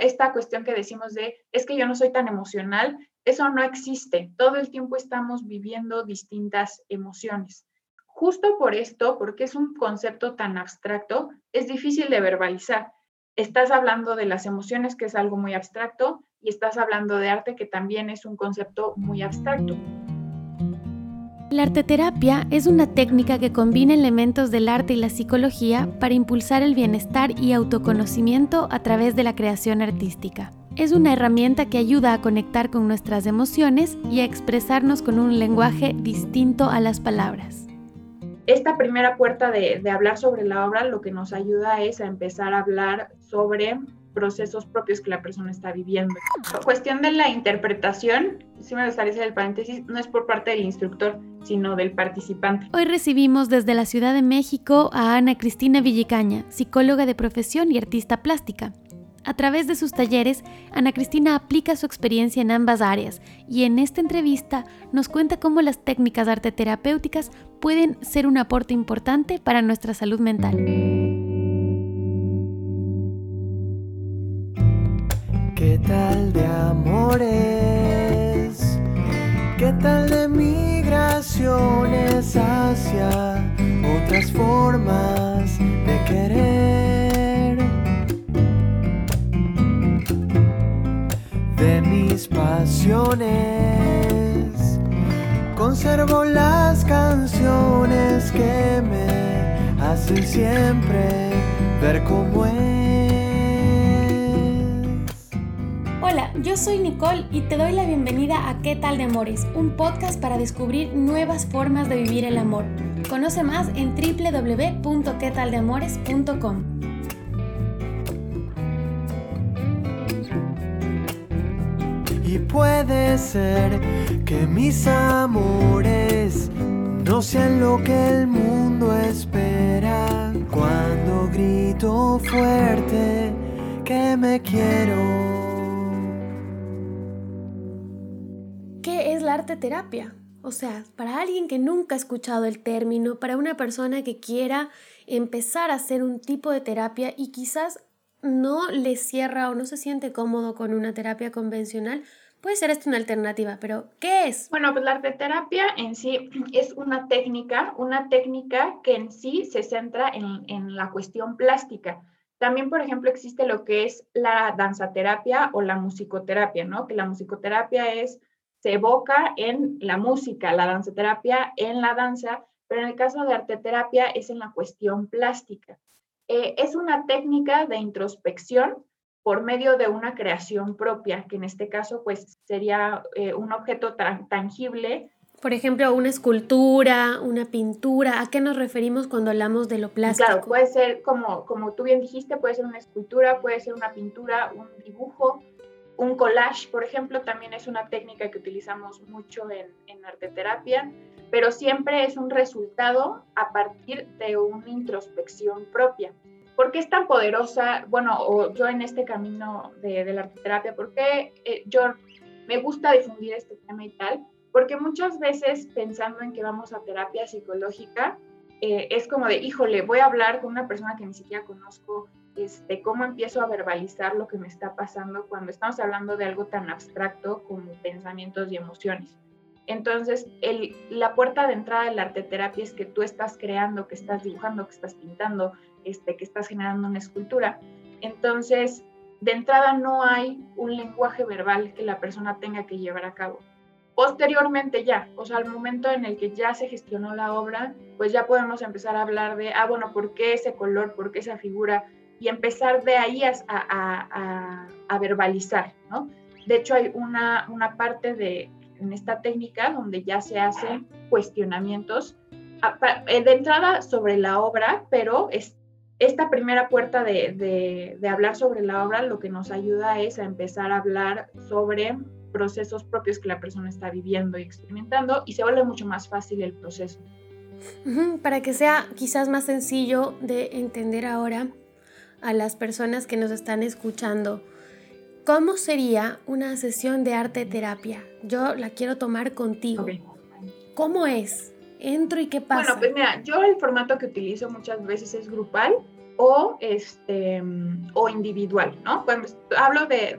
Esta cuestión que decimos de, es que yo no soy tan emocional, eso no existe. Todo el tiempo estamos viviendo distintas emociones. Justo por esto, porque es un concepto tan abstracto, es difícil de verbalizar. Estás hablando de las emociones, que es algo muy abstracto, y estás hablando de arte, que también es un concepto muy abstracto. La arteterapia es una técnica que combina elementos del arte y la psicología para impulsar el bienestar y autoconocimiento a través de la creación artística. Es una herramienta que ayuda a conectar con nuestras emociones y a expresarnos con un lenguaje distinto a las palabras. Esta primera puerta de, hablar sobre la obra lo que nos ayuda es a empezar a hablar sobre procesos propios que la persona está viviendo. La cuestión de la interpretación, si me gustaría hacer el paréntesis, no es por parte del instructor, sino del participante. Hoy recibimos desde la Ciudad de México a Ana Cristina Villicaña, psicóloga de profesión y artista plástica. A través de sus talleres, Ana Cristina aplica su experiencia en ambas áreas y en esta entrevista nos cuenta cómo las técnicas arte terapéuticas pueden ser un aporte importante para nuestra salud mental. ¿Qué tal de amores? ¿Qué tal de migraciones hacia otras formas de querer? De mis pasiones, conservo las canciones que me hacen siempre ver cómo es. Hola, yo soy Nicole y te doy la bienvenida a ¿Qué tal de Amores? Un podcast para descubrir nuevas formas de vivir el amor. Conoce más en www.quetaldeamores.com. Y puede ser que mis amores no sean lo que el mundo espera cuando grito fuerte que me quiero. Terapia. O sea, para alguien que nunca ha escuchado el término, para una persona que quiera empezar a hacer un tipo de terapia y quizás no le cierra o no se siente cómodo con una terapia convencional, puede ser esto una alternativa, pero ¿qué es? Bueno, pues la arte terapia en sí es una técnica, una técnica que en sí se centra en, en la cuestión plástica. También, por ejemplo, existe lo que es la danzaterapia o la musicoterapia, ¿no? Que la musicoterapia es se evoca en la música, la danzaterapia en la danza, pero en el caso de arteterapia es en la cuestión plástica. Eh, es una técnica de introspección por medio de una creación propia, que en este caso pues sería eh, un objeto tangible. Por ejemplo, una escultura, una pintura, ¿a qué nos referimos cuando hablamos de lo plástico? Claro, puede ser, como, como tú bien dijiste, puede ser una escultura, puede ser una pintura, un dibujo, un collage, por ejemplo, también es una técnica que utilizamos mucho en, en arteterapia, pero siempre es un resultado a partir de una introspección propia. ¿Por qué es tan poderosa? Bueno, o yo en este camino de, de la arteterapia, ¿por qué eh, yo me gusta difundir este tema y tal? Porque muchas veces pensando en que vamos a terapia psicológica, eh, es como de, híjole, voy a hablar con una persona que ni siquiera conozco, este, cómo empiezo a verbalizar lo que me está pasando cuando estamos hablando de algo tan abstracto como pensamientos y emociones. Entonces, el, la puerta de entrada de la arteterapia es que tú estás creando, que estás dibujando, que estás pintando, este, que estás generando una escultura. Entonces, de entrada no hay un lenguaje verbal que la persona tenga que llevar a cabo. Posteriormente ya, o sea, al momento en el que ya se gestionó la obra, pues ya podemos empezar a hablar de, ah, bueno, ¿por qué ese color? ¿Por qué esa figura? Y empezar de ahí a, verbalizar, ¿no? De hecho, hay una, una parte de, en esta técnica donde ya se hacen cuestionamientos eh, de entrada sobre la obra, pero es, esta primera puerta de, de, hablar sobre la obra lo que nos ayuda es a empezar a hablar sobre procesos propios que la persona está viviendo y experimentando y se vuelve mucho más fácil el proceso. Para que sea quizás más sencillo de entender ahora, a las personas que nos están escuchando, ¿cómo sería una sesión de arte terapia? Yo la quiero tomar contigo. ¿Cómo es? ¿Entro y qué pasa? Bueno, pues mira, yo el formato que utilizo muchas veces es grupal. o, este, o individual, ¿no? Cuando hablo de,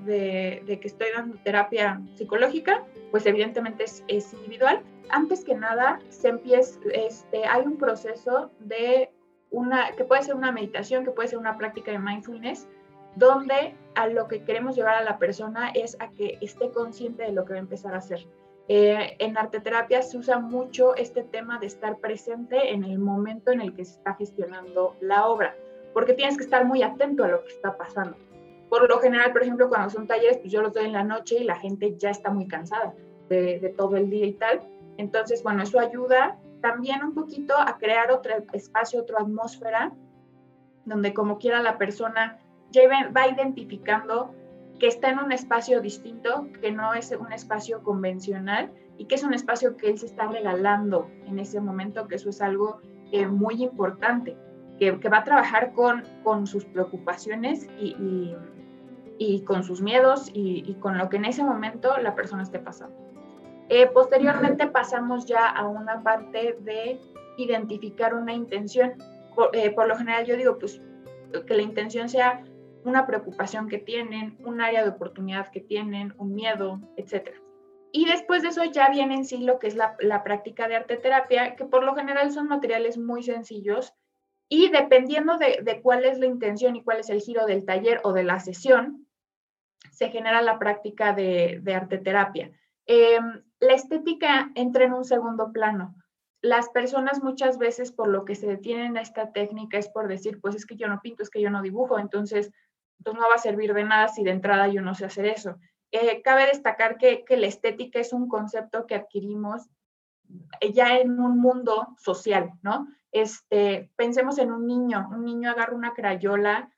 de, que estoy dando terapia psicológica, pues evidentemente es, es individual. Antes que nada, se empieza, este, hay un proceso de una, que puede ser una meditación, que puede ser una práctica de mindfulness, donde a lo que queremos llevar a la persona es a que esté consciente de lo que va a empezar a hacer. Eh, en arteterapia se usa mucho este tema de estar presente en el momento en el que se está gestionando la obra, porque tienes que estar muy atento a lo que está pasando. Por lo general, por ejemplo, cuando son talleres, pues yo los doy en la noche y la gente ya está muy cansada de, de todo el día y tal. Entonces, bueno, eso ayuda también un poquito a crear otro espacio, otra atmósfera, donde como quiera la persona ya va identificando que está en un espacio distinto, que no es un espacio convencional y que es un espacio que él se está regalando en ese momento, que eso es algo eh, muy importante, que, va a trabajar con, sus preocupaciones y, y, con sus miedos y, con lo que en ese momento la persona esté pasando. Eh, posteriormente pasamos ya a una parte de identificar una intención. Por, eh, por lo general yo digo, pues que la intención sea una preocupación que tienen, un área de oportunidad que tienen, un miedo, etc. Y después de eso ya viene en sí lo que es la, práctica de arte terapia, que por lo general son materiales muy sencillos y dependiendo de, cuál es la intención y cuál es el giro del taller o de la sesión, se genera la práctica de, de arte terapia. Em, la estética entra en un segundo plano. Las personas muchas veces por lo que se detienen a esta técnica es por decir, pues es que yo no pinto, es que yo no dibujo, entonces entonces no va a servir de nada si de entrada yo no sé hacer eso. Eh, cabe destacar que, la estética es un concepto que adquirimos ya en un mundo social, ¿no? Este, pensemos en un niño, un niño agarra una crayola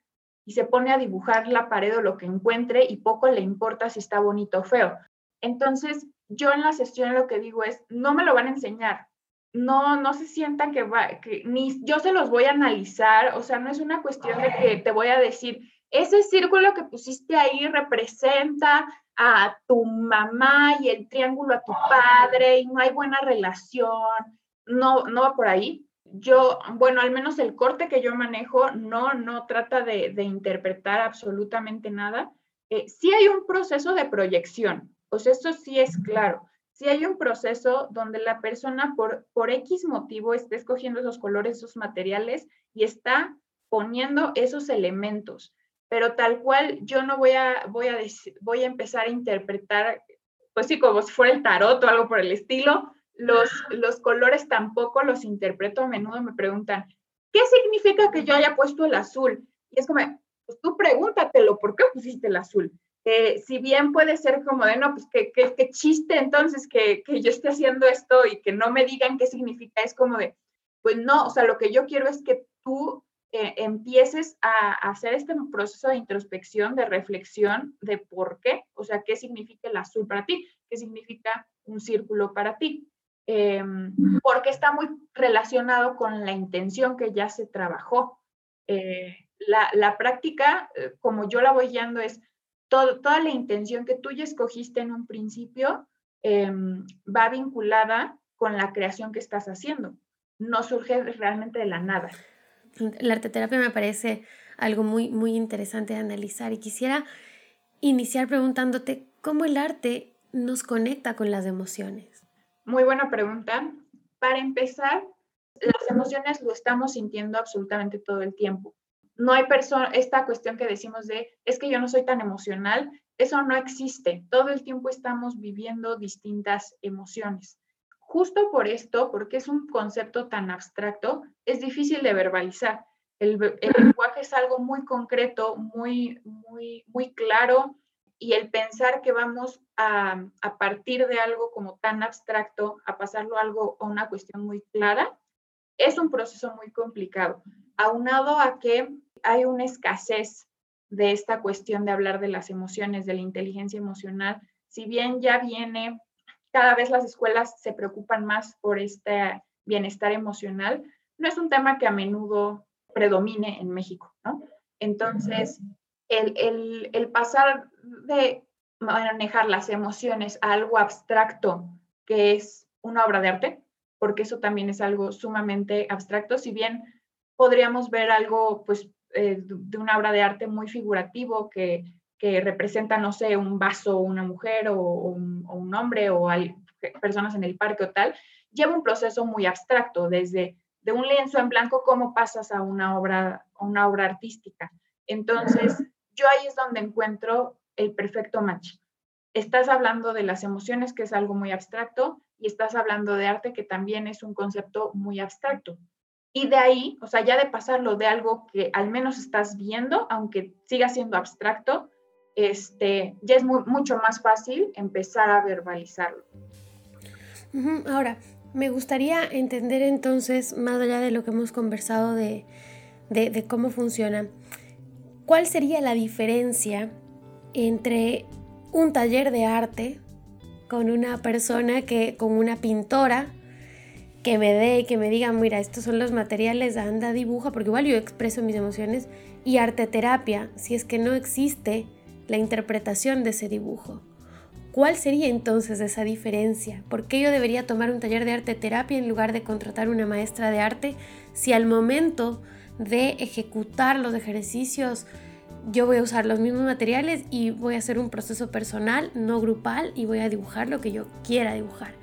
y se pone a dibujar la pared o lo que encuentre y poco le importa si está bonito o feo. Entonces, yo en la sesión lo que digo es, no me lo van a enseñar, no, no se sientan que va, que ni yo se los voy a analizar, o sea, no es una cuestión de que te voy a decir, ese círculo que pusiste ahí representa a tu mamá y el triángulo a tu padre y no hay buena relación. No, no va por ahí. Yo, bueno, al menos el corte que yo manejo no, no trata de, interpretar absolutamente nada. Eh, sí hay un proceso de proyección, o sea, eso sí es claro. Sí hay un proceso donde la persona por, por X motivo está escogiendo esos colores, esos materiales y está poniendo esos elementos pero tal cual yo no voy a, voy a, voy a empezar a interpretar, pues sí, como si fuera el tarot o algo por el estilo, los, los colores tampoco los interpreto a menudo, me preguntan, ¿qué significa que yo haya puesto el azul? Y es como, pues tú pregúntatelo, ¿por qué pusiste el azul? Eh, si bien puede ser como de, no, pues qué, chiste entonces que, que, yo esté haciendo esto y que no me digan qué significa, es como de, pues no, o sea, lo que yo quiero es que tú empieces a, hacer este proceso de introspección, de reflexión de por qué, o sea, qué significa el azul para ti, qué significa un círculo para ti, em, porque está muy relacionado con la intención que ya se trabajó. Eh, la, práctica, eh, como yo la voy guiando, es toda la intención que tú ya escogiste en un principio, em, va vinculada con la creación que estás haciendo. No surge realmente de la nada la arteterapia me parece algo muy, muy interesante de analizar y quisiera iniciar preguntándote cómo el arte nos conecta con las emociones. Muy buena pregunta. Para empezar, las emociones lo estamos sintiendo absolutamente todo el tiempo. No hay persona, esta cuestión que decimos de, es que yo no soy tan emocional, eso no existe. Todo el tiempo estamos viviendo distintas emociones. Justo por esto, porque es un concepto tan abstracto, es difícil de verbalizar. El, lenguaje es algo muy concreto, muy, muy, muy claro, y el pensar que vamos a, a, partir de algo como tan abstracto a pasarlo a algo a una cuestión muy clara es un proceso muy complicado aunado a que hay una escasez de esta cuestión de hablar de las emociones de la inteligencia emocional si bien ya viene cada vez las escuelas se preocupan más por este bienestar emocional. No es un tema que a menudo predomine en México, ¿no? Entonces, el, pasar de manejar las emociones a algo abstracto, que es una obra de arte, porque eso también es algo sumamente abstracto, si bien podríamos ver algo, pues, eh, de una obra de arte muy figurativo que, que representa, no sé, un vaso, una mujer o, un, hombre o hay personas en el parque o tal, lleva un proceso muy abstracto, desde de un lienzo en blanco, cómo pasas a una obra, a una obra artística. Entonces, yo ahí es donde encuentro el perfecto match. Estás hablando de las emociones, que es algo muy abstracto, y estás hablando de arte, que también es un concepto muy abstracto. Y de ahí, o sea, ya de pasarlo de algo que al menos estás viendo, aunque siga siendo abstracto, este, ya es mucho más fácil empezar a verbalizarlo. Ahora, me gustaría entender entonces, más allá de lo que hemos conversado de, de cómo funciona, ¿cuál sería la diferencia entre un taller de arte con una persona que, con una pintora, que me dé que me diga, mira, estos son los materiales, anda, dibuja, porque igual yo expreso mis emociones, y arte terapia, si es que no existe la interpretación de ese dibujo. ¿Cuál sería entonces esa diferencia? ¿Por qué yo debería tomar un taller de arte terapia en lugar de contratar una maestra de arte si al momento de ejecutar los ejercicios yo voy a usar los mismos materiales y voy a hacer un proceso personal, no grupal, y voy a dibujar lo que yo quiera dibujar?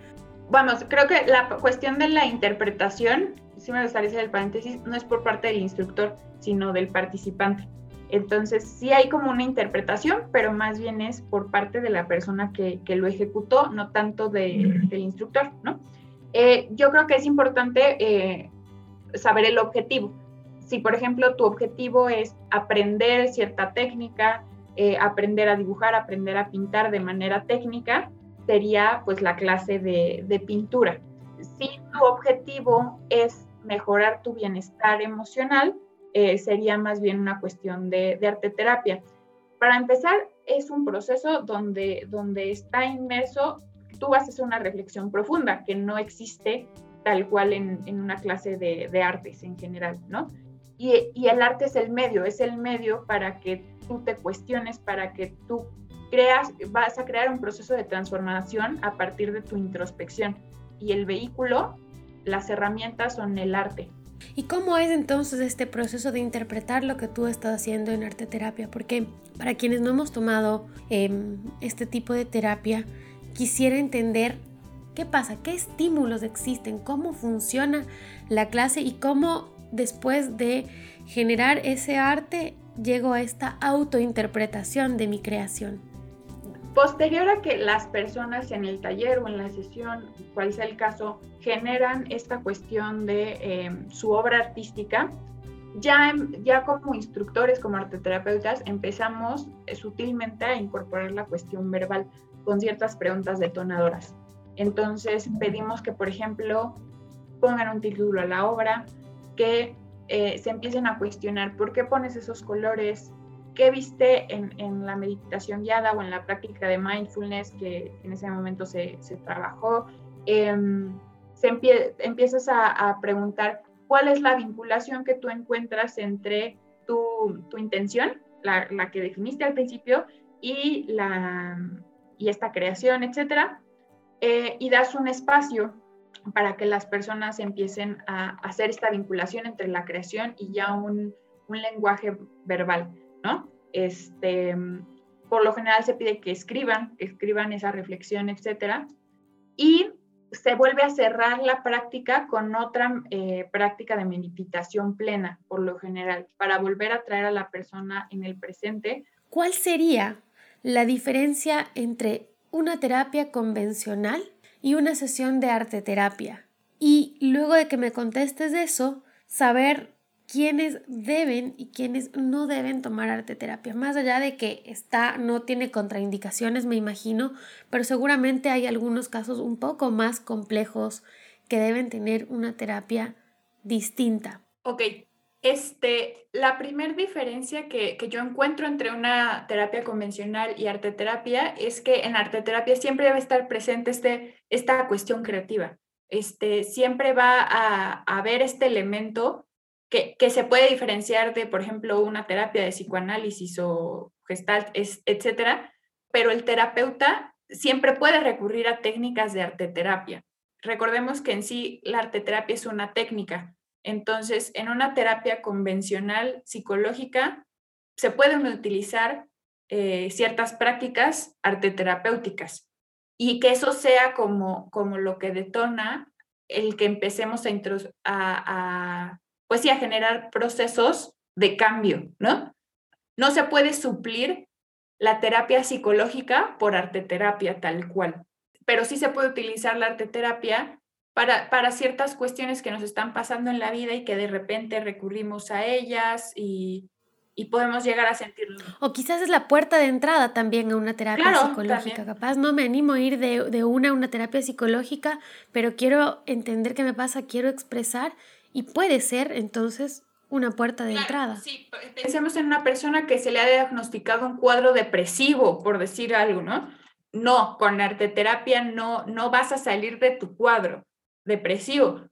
Vamos, creo que la cuestión de la interpretación, si me gustaría hacer el paréntesis, no es por parte del instructor, sino del participante. Entonces, sí hay como una interpretación, pero más bien es por parte de la persona que, que lo ejecutó, no tanto del instructor, ¿no? Eh, yo creo que es importante eh, saber el objetivo si, por ejemplo, tu objetivo es aprender cierta técnica, eh, aprender a dibujar, aprender a pintar de manera técnica, sería pues la clase de, pintura. Si tu objetivo es mejorar tu bienestar emocional, eh, sería más bien una cuestión de, arte terapia. Para empezar, es un proceso donde, donde está inmerso, tú hacer una reflexión profunda que no existe tal cual en, una clase de, de, artes en general, ¿no? Y, el arte es el medio, es el medio para que tú te cuestiones, para que tú creas, vas a crear un proceso de transformación a partir de tu introspección. Y el vehículo, las herramientas son el arte. ¿Y cómo es entonces este proceso de interpretar lo que tú estás haciendo en arte terapia? Porque para quienes no hemos tomado em, este tipo de terapia, quisiera entender qué pasa, qué estímulos existen, cómo funciona la clase y cómo después de generar ese arte, llego a esta autointerpretación de mi creación. Posterior a que las personas en el taller o en la sesión, cual sea el caso, generan esta cuestión de em, su obra artística, ya, ya como instructores, como arteterapeutas, empezamos eh, sutilmente a incorporar la cuestión verbal con ciertas preguntas detonadoras. Entonces pedimos que, por ejemplo, pongan un título a la obra, que eh, se empiecen a cuestionar por qué pones esos colores, qué viste en, la meditación guiada o en la práctica de mindfulness que en ese momento se, trabajó. Em, se empiezas a, preguntar cuál es la vinculación que tú encuentras entre tu, intención, la, que definiste al principio, y, la, y esta creación, etcétera, eh, y das un espacio para que las personas empiecen a hacer esta vinculación entre la creación y ya un, lenguaje verbal, ¿no? Este, por lo general se pide que escriban, escriban esa reflexión, etcétera, y se vuelve a cerrar la práctica con otra eh, práctica de meditación plena, por lo general, para volver a traer a la persona en el presente. ¿Cuál sería la diferencia entre una terapia convencional y una sesión de arte terapia. Y luego de que me contestes eso, saber quiénes deben y quiénes no deben tomar arte terapia. Más allá de que está, no tiene contraindicaciones, me imagino, pero seguramente hay algunos casos un poco más complejos que deben tener una terapia distinta. Ok, este, la primera diferencia que, yo encuentro entre una terapia convencional y arteterapia es que en arteterapia siempre debe estar presente este, esta cuestión creativa. Este, siempre va a, haber este elemento que, se puede diferenciar de, por ejemplo, una terapia de psicoanálisis o gestalt, es, etcétera, pero el terapeuta siempre puede recurrir a técnicas de arteterapia. Recordemos que en sí la arteterapia es una técnica, Entonces, en una terapia convencional psicológica se pueden utilizar eh, ciertas prácticas arteterapéuticas y que eso sea como, como lo que detona el que empecemos a, a, pues sí, a generar procesos de cambio, ¿no? No se puede suplir la terapia psicológica por arteterapia tal cual, pero sí se puede utilizar la arteterapia para, para ciertas cuestiones que nos están pasando en la vida y que de repente recurrimos a ellas y, y podemos llegar a sentirlo. O quizás es la puerta de entrada también a una terapia psicológica. Capaz no me animo a ir de, de, una a una terapia psicológica, pero quiero entender qué me pasa, quiero expresar y puede ser entonces una puerta de entrada. Sí, pensemos en una persona que se le ha diagnosticado un cuadro depresivo, por decir algo, ¿no? No, con arteterapia no, no vas a salir de tu cuadro depresivo.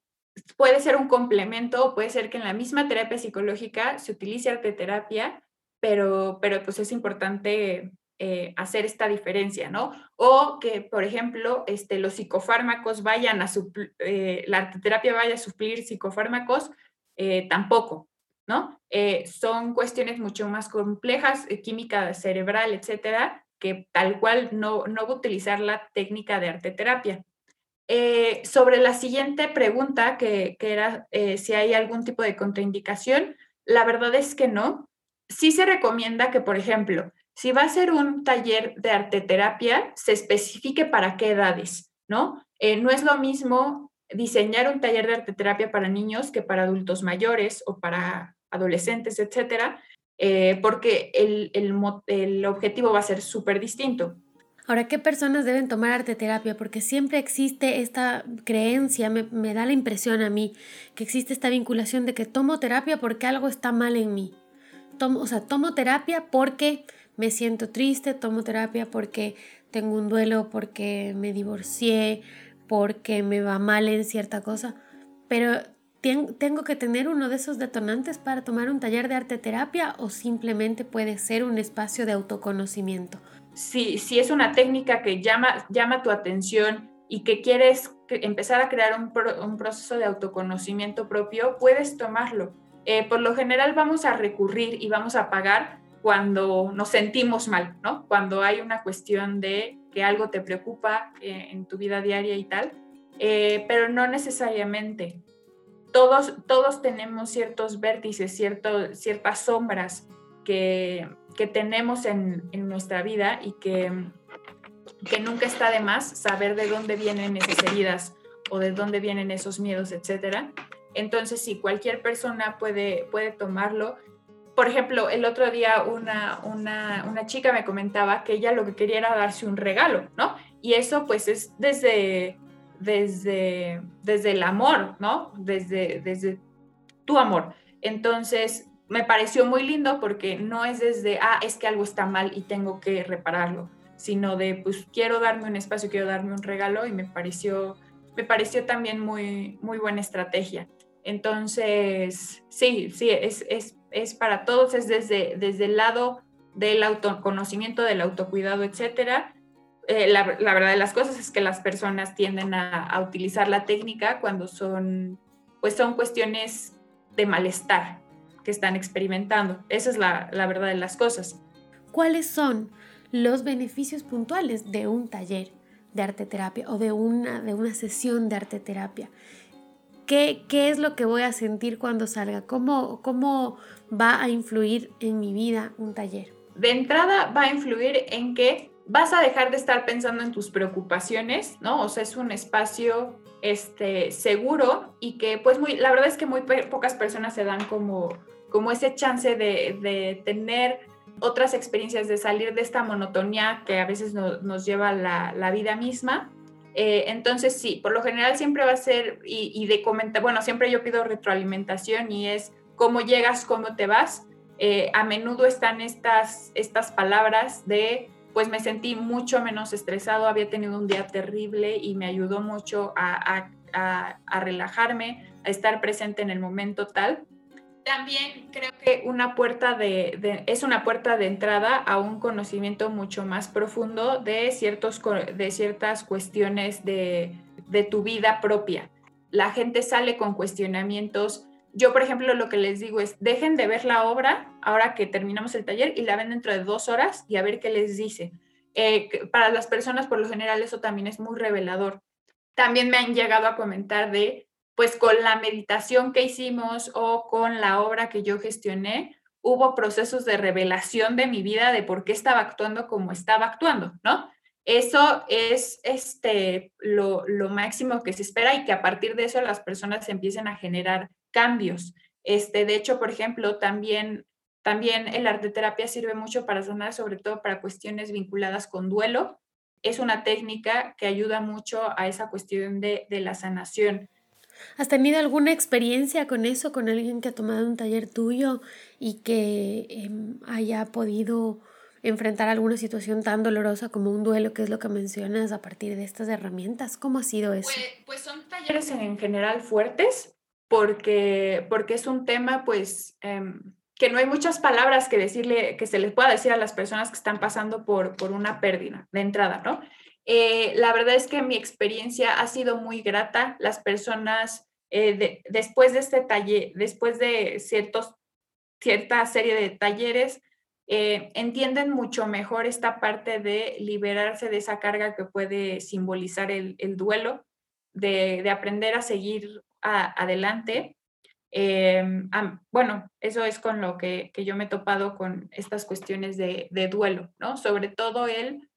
Puede ser un complemento, puede ser que en la misma terapia psicológica se utilice arteterapia, pero, pero pues es importante eh, hacer esta diferencia, ¿no? O que, por ejemplo, este, los psicofármacos vayan a suplir, eh, la arteterapia vaya a suplir psicofármacos, eh, tampoco, ¿no? Son cuestiones mucho más complejas, química cerebral, etcétera, que tal cual no, no va a utilizar la técnica de arteterapia. sobre la siguiente pregunta, que, que era si hay algún tipo de contraindicación, la verdad es que no. Sí se recomienda que, por ejemplo, si va a ser un taller de arteterapia, se especifique para qué edades, ¿no? no es lo mismo diseñar un taller de arteterapia para niños que para adultos mayores o para adolescentes, etcétera, eh, porque el, el, objetivo va a ser súper distinto. Ahora, ¿qué personas deben tomar arteterapia? Porque siempre existe esta creencia, me, me, da la impresión a mí, que existe esta vinculación de que tomo terapia porque algo está mal en mí. Tomo, o sea, tomo terapia porque me siento triste, tomo terapia porque tengo un duelo, porque me divorcié, porque me va mal en cierta cosa, pero tengo que tener uno de esos detonantes para tomar un taller de arte terapia o simplemente puede ser un espacio de autoconocimiento. Sí, si es una técnica que llama, llama tu atención y que quieres empezar a crear un, un, proceso de autoconocimiento propio, puedes tomarlo. Eh, por lo general vamos a recurrir y vamos a pagar cuando nos sentimos mal, ¿no? Cuando hay una cuestión de que algo te preocupa eh, en tu vida diaria y tal, eh, pero no necesariamente. Todos, todos tenemos ciertos vértices, cierto, ciertas sombras que, que tenemos en, en, nuestra vida y que, que nunca está de más saber de dónde vienen esas heridas o de dónde vienen esos miedos, etcétera. Entonces, sí, cualquier persona puede, puede tomarlo por ejemplo, el otro día una, una, chica me comentaba que ella lo que quería era darse un regalo, ¿no? Y eso pues es desde, desde, desde el amor, ¿no? Desde, desde tu amor. Entonces, me pareció muy lindo porque no es desde, ah, es que algo está mal y tengo que repararlo, sino de, pues quiero darme un espacio, quiero darme un regalo y me pareció, me pareció también muy, muy buena estrategia. Entonces, sí, sí, es, es es para todos, es desde, desde el lado del autoconocimiento, del autocuidado, etcétera. Eh, la, verdad de las cosas es que las personas tienden a, utilizar la técnica cuando son, pues son cuestiones de malestar que están experimentando. Esa es la, la verdad de las cosas. ¿Cuáles son los beneficios puntuales de un taller de arte terapia o de una, de una sesión de arte terapia? ¿Qué, ¿Qué, es lo que voy a sentir cuando salga? ¿Cómo, ¿Cómo va a influir en mi vida un taller? De entrada va a influir en que vas a dejar de estar pensando en tus preocupaciones, ¿no? O sea, es un espacio este, seguro y que pues muy, la verdad es que muy pocas personas se dan como, como ese chance de, de tener otras experiencias, de salir de esta monotonía que a veces nos lleva la, la vida misma eh, entonces, sí, por lo general siempre va a ser, y, de comentar, bueno, siempre yo pido retroalimentación y es cómo llegas, cómo te vas. Eh, a menudo están estas, estas palabras de, pues me sentí mucho menos estresado, había tenido un día terrible y me ayudó mucho a, a, a relajarme, a estar presente en el momento tal también creo que una puerta de, es una puerta de entrada a un conocimiento mucho más profundo de, ciertos, de ciertas cuestiones de, de tu vida propia. La gente sale con cuestionamientos yo, por ejemplo, lo que les digo es, dejen de ver la obra ahora que terminamos el taller y la ven dentro de dos horas y a ver qué les dice. Eh, para las personas, por lo general, eso también es muy revelador. También me han llegado a comentar de, pues con la meditación que hicimos o con la obra que yo gestioné, hubo procesos de revelación de mi vida de por qué estaba actuando como estaba actuando, ¿no? Eso es este, lo, lo, máximo que se espera y que a partir de eso las personas empiecen a generar cambios. Este, de hecho, por ejemplo, también, también el arte terapia sirve mucho para sanar, sobre todo para cuestiones vinculadas con duelo. Es una técnica que ayuda mucho a esa cuestión de, de la sanación. ¿Has tenido alguna experiencia con eso, con alguien que ha tomado un taller tuyo y que em, haya podido enfrentar alguna situación tan dolorosa como un duelo, que es lo que mencionas a partir de estas herramientas? ¿Cómo ha sido eso? Pues, pues son talleres en general fuertes, porque, porque es un tema, pues, em, que no hay muchas palabras que decirle, que se les pueda decir a las personas que están pasando por, por una pérdida de entrada, ¿no? Eh, la verdad es que mi experiencia ha sido muy grata. Las personas, eh, después de este taller, después de ciertos, cierta serie de talleres, eh, entienden mucho mejor esta parte de liberarse de esa carga que puede simbolizar el, duelo, de, aprender a seguir adelante. Eh, bueno, eso es con lo que, yo me he topado con estas cuestiones de, duelo, ¿no? Sobre todo el,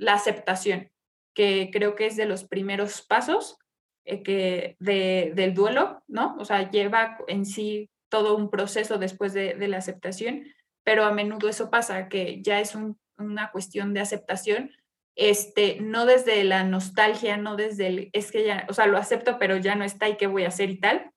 la aceptación, que creo que es de los primeros pasos eh, que del duelo, ¿no? O sea, lleva en sí todo un proceso después de, la aceptación pero a menudo eso pasa, que ya es una cuestión de aceptación, este, no desde la nostalgia, no desde el, es que ya, o sea, lo acepto, pero ya no está y qué voy a hacer y tal,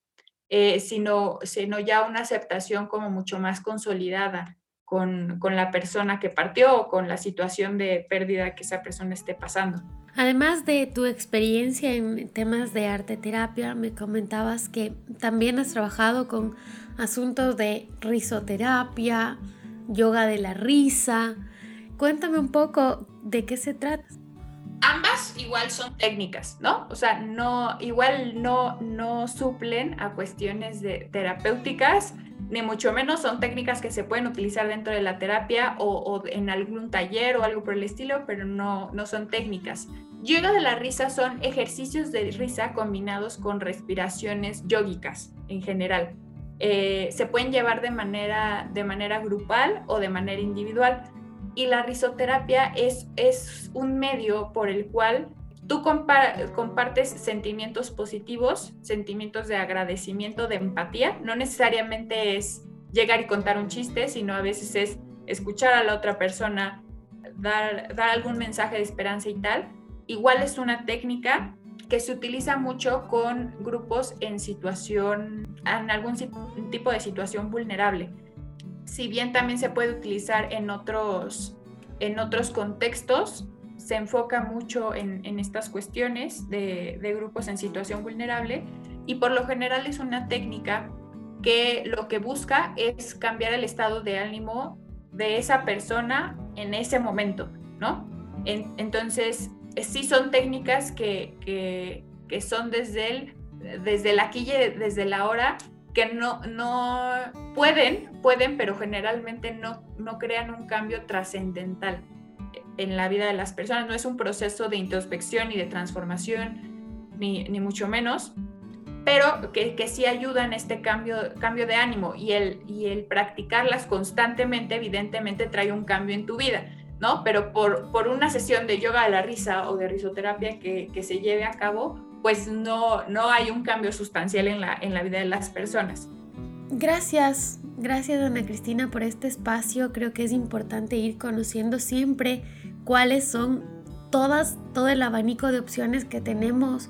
eh, sino, sino ya una aceptación como mucho más consolidada con, con la persona que partió o con la situación de pérdida que esa persona esté pasando. Además de tu experiencia en temas de arte terapia, me comentabas que también has trabajado con asuntos de risoterapia, yoga de la risa. Cuéntame un poco de qué se trata. Ambas igual son técnicas, ¿no? O sea, no, igual no, no suplen a cuestiones de terapéuticas, ni mucho menos son técnicas que se pueden utilizar dentro de la terapia o, en algún taller o algo por el estilo, pero no, no son técnicas. Yoga de la risa son ejercicios de risa combinados con respiraciones yógicas en general. Eh, se pueden llevar de manera, de manera grupal o de manera individual. Y la risoterapia es, es un medio por el cual tú compartes sentimientos positivos, sentimientos de agradecimiento, de empatía. No necesariamente es llegar y contar un chiste, sino a veces es escuchar a la otra persona, dar, dar algún mensaje de esperanza y tal. Igual es una técnica que se utiliza mucho con grupos en situación, en algún tipo de situación vulnerable. Si bien también se puede utilizar en otros, en otros contextos, se enfoca mucho en, estas cuestiones de, grupos en situación vulnerable y por lo general es una técnica que lo que busca es cambiar el estado de ánimo de esa persona en ese momento, ¿no? entonces, sí son técnicas que, que, son desde el, desde el aquí desde la hora, que no, no pueden, pueden, pero generalmente no, no crean un cambio trascendental en la vida de las personas. No es un proceso de introspección y de transformación, ni, ni mucho menos, pero que, que, sí ayudan este cambio, cambio de ánimo y el, y el practicarlas constantemente, evidentemente, trae un cambio en tu vida. ¿no? Pero por, por una sesión de yoga de la risa o de risoterapia que, que se lleve a cabo, pues no, no hay un cambio sustancial en la, en la vida de las personas. Gracias, gracias Ana Cristina por este espacio. Creo que es importante ir conociendo siempre cuáles son todas, todo el abanico de opciones que tenemos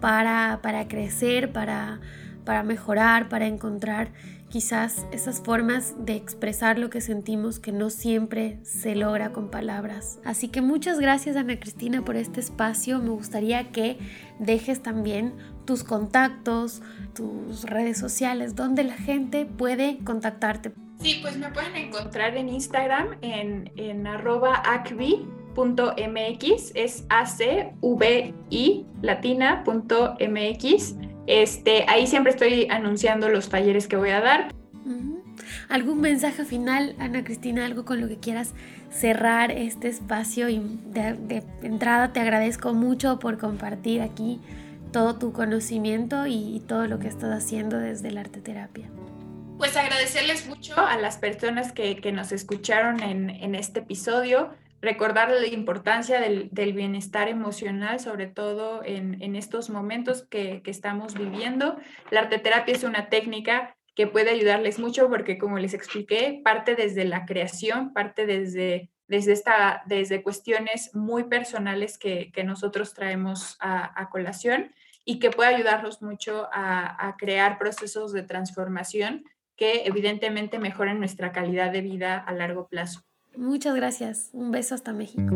para, para crecer, para, para mejorar, para encontrar quizás esas formas de expresar lo que sentimos que no siempre se logra con palabras. Así que muchas gracias Ana Cristina por este espacio. Me gustaría que dejes también tus contactos, tus redes sociales, donde la gente puede contactarte. Sí, pues me pueden encontrar en Instagram en, en arroba acvi.mx, es acvi latina.mx Este, ahí siempre estoy anunciando los talleres que voy a dar. ¿Algún mensaje final, Ana Cristina, algo con lo que quieras cerrar este espacio? Y de, entrada te agradezco mucho por compartir aquí todo tu conocimiento y, todo lo que estás haciendo desde la arte terapia. Pues agradecerles mucho a las personas que, nos escucharon en, este episodio, recordar la importancia del, bienestar emocional, sobre todo en, estos momentos que, que, estamos viviendo. La arte terapia es una técnica que puede ayudarles mucho porque, como les expliqué, parte desde la creación, parte desde, desde, esta, desde cuestiones muy personales que, nosotros traemos a, colación y que puede ayudarlos mucho a, a crear procesos de transformación que evidentemente mejoren nuestra calidad de vida a largo plazo. Muchas gracias. Un beso hasta México.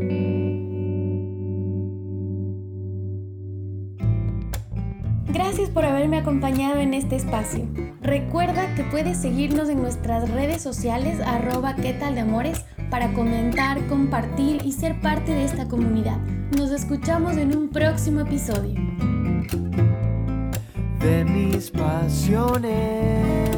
Gracias por haberme acompañado en este espacio. Recuerda que puedes seguirnos en nuestras redes sociales arroba qué tal de amores para comentar, compartir y ser parte de esta comunidad. Nos escuchamos en un próximo episodio. De mis pasiones,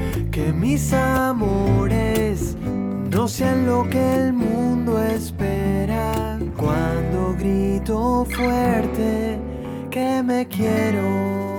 que mis amores no sean lo que el mundo espera cuando grito fuerte que me quiero.